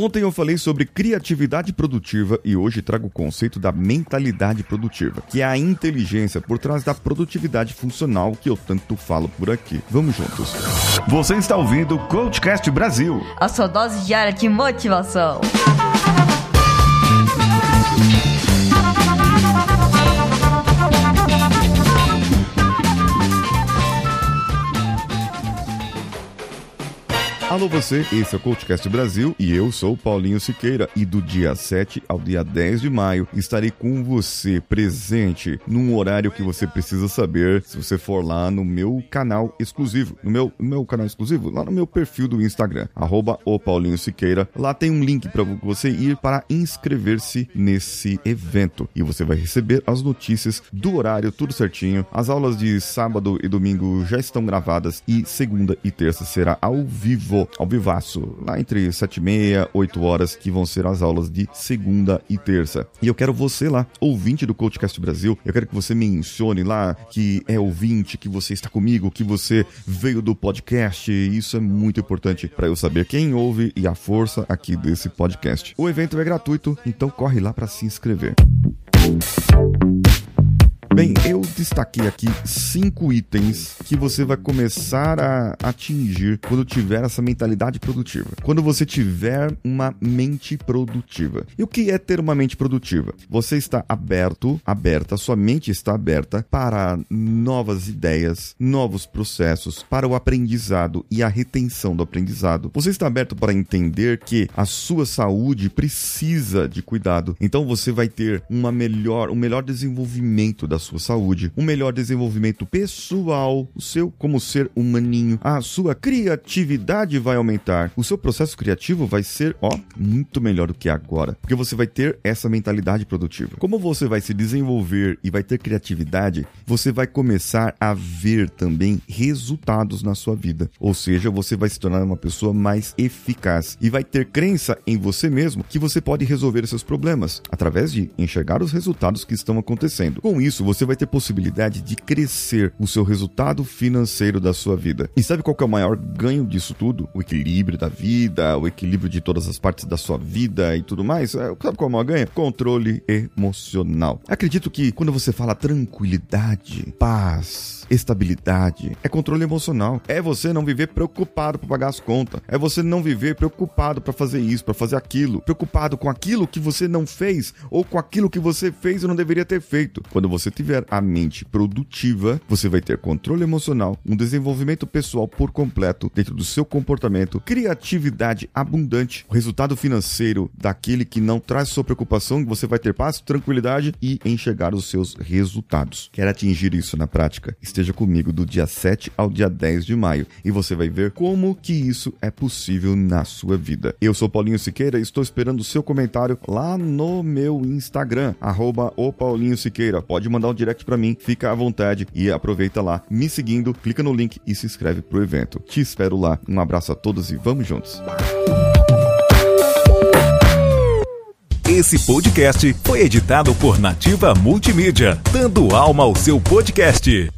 Ontem eu falei sobre criatividade produtiva e hoje trago o conceito da mentalidade produtiva, que é a inteligência por trás da produtividade funcional que eu tanto falo por aqui. Vamos juntos. Você está ouvindo o Coachcast Brasil. A sua dose diária de motivação. Alô você, esse é o Coachcast Brasil e eu sou Paulinho Siqueira e do dia 7 ao dia 10 de maio estarei com você presente num horário que você precisa saber se você for lá no meu canal exclusivo, no meu, no meu canal exclusivo, lá no meu perfil do Instagram, arroba o Paulinho Siqueira. Lá tem um link para você ir para inscrever-se nesse evento e você vai receber as notícias do horário, tudo certinho. As aulas de sábado e domingo já estão gravadas e segunda e terça será ao vivo ao vivaço, lá entre 7 e meia, 8 horas, que vão ser as aulas de segunda e terça. E eu quero você lá, ouvinte do Coachcast Brasil, eu quero que você mencione lá que é ouvinte, que você está comigo, que você veio do podcast. Isso é muito importante para eu saber quem ouve e a força aqui desse podcast. O evento é gratuito, então corre lá para se inscrever. Bem, eu destaquei aqui cinco itens que você vai começar a atingir quando tiver essa mentalidade produtiva. Quando você tiver uma mente produtiva. E o que é ter uma mente produtiva? Você está aberto, aberta, sua mente está aberta para novas ideias, novos processos, para o aprendizado e a retenção do aprendizado. Você está aberto para entender que a sua saúde precisa de cuidado. Então você vai ter uma melhor, um melhor desenvolvimento da sua sua saúde, um melhor desenvolvimento pessoal, o seu como ser humaninho, a sua criatividade vai aumentar, o seu processo criativo vai ser, ó, muito melhor do que agora, porque você vai ter essa mentalidade produtiva. Como você vai se desenvolver e vai ter criatividade, você vai começar a ver também resultados na sua vida, ou seja, você vai se tornar uma pessoa mais eficaz e vai ter crença em você mesmo que você pode resolver seus problemas através de enxergar os resultados que estão acontecendo. Com isso, você vai ter possibilidade de crescer o seu resultado financeiro da sua vida. E sabe qual é o maior ganho disso tudo? O equilíbrio da vida, o equilíbrio de todas as partes da sua vida e tudo mais. É, sabe qual é o maior ganho? Controle emocional. Acredito que quando você fala tranquilidade, paz, estabilidade, é controle emocional. É você não viver preocupado para pagar as contas. É você não viver preocupado para fazer isso, para fazer aquilo, preocupado com aquilo que você não fez ou com aquilo que você fez e não deveria ter feito. Quando você tiver a mente produtiva, você vai ter controle emocional, um desenvolvimento pessoal por completo dentro do seu comportamento, criatividade abundante, o resultado financeiro daquele que não traz sua preocupação, você vai ter paz, tranquilidade e enxergar os seus resultados. Quer atingir isso na prática? esteja comigo do dia 7 ao dia 10 de maio e você vai ver como que isso é possível na sua vida. Eu sou Paulinho Siqueira e estou esperando o seu comentário lá no meu Instagram, arroba o Paulinho Siqueira. Pode mandar um direct para mim, fica à vontade e aproveita lá, me seguindo, clica no link e se inscreve pro evento. Te espero lá. Um abraço a todos e vamos juntos. Esse podcast foi editado por Nativa Multimídia, dando alma ao seu podcast.